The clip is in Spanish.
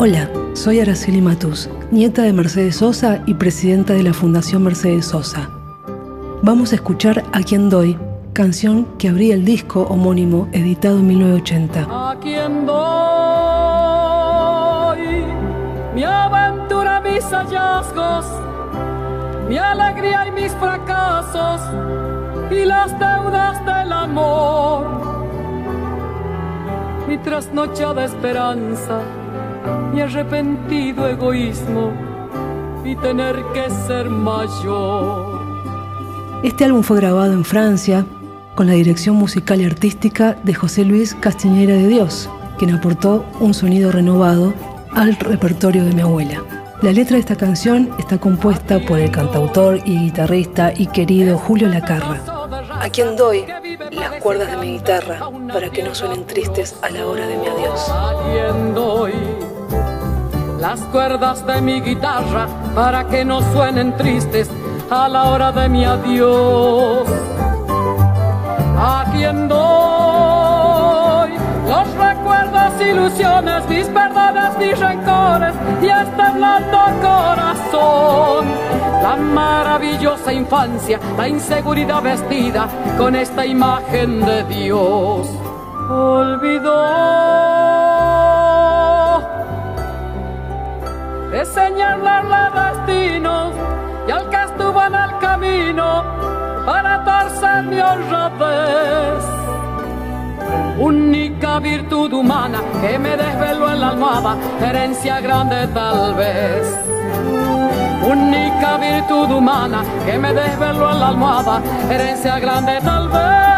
Hola, soy Araceli Matus, nieta de Mercedes Sosa y presidenta de la Fundación Mercedes Sosa. Vamos a escuchar A quien doy, canción que abría el disco homónimo editado en 1980. A quien doy mi aventura, mis hallazgos, mi alegría y mis fracasos y las deudas del amor. Mi trasnochada esperanza mi arrepentido egoísmo y tener que ser mayor. Este álbum fue grabado en Francia con la dirección musical y artística de José Luis Castiñera de Dios, quien aportó un sonido renovado al repertorio de mi abuela. La letra de esta canción está compuesta por el cantautor y guitarrista y querido Julio Lacarra, a quien doy las cuerdas de mi guitarra para que no suenen tristes a la hora de mi adiós. Las cuerdas de mi guitarra para que no suenen tristes a la hora de mi adiós. A quien doy los recuerdos, ilusiones, mis perdones, mis rencores y este blando corazón. La maravillosa infancia, la inseguridad vestida con esta imagen de Dios. Olvidó de señalarle destinos y al que estuvo en el camino para torcer mi honradez. Única virtud humana que me desveló en la almohada, herencia grande tal vez. Única virtud humana que me desveló en la almohada, herencia grande tal vez.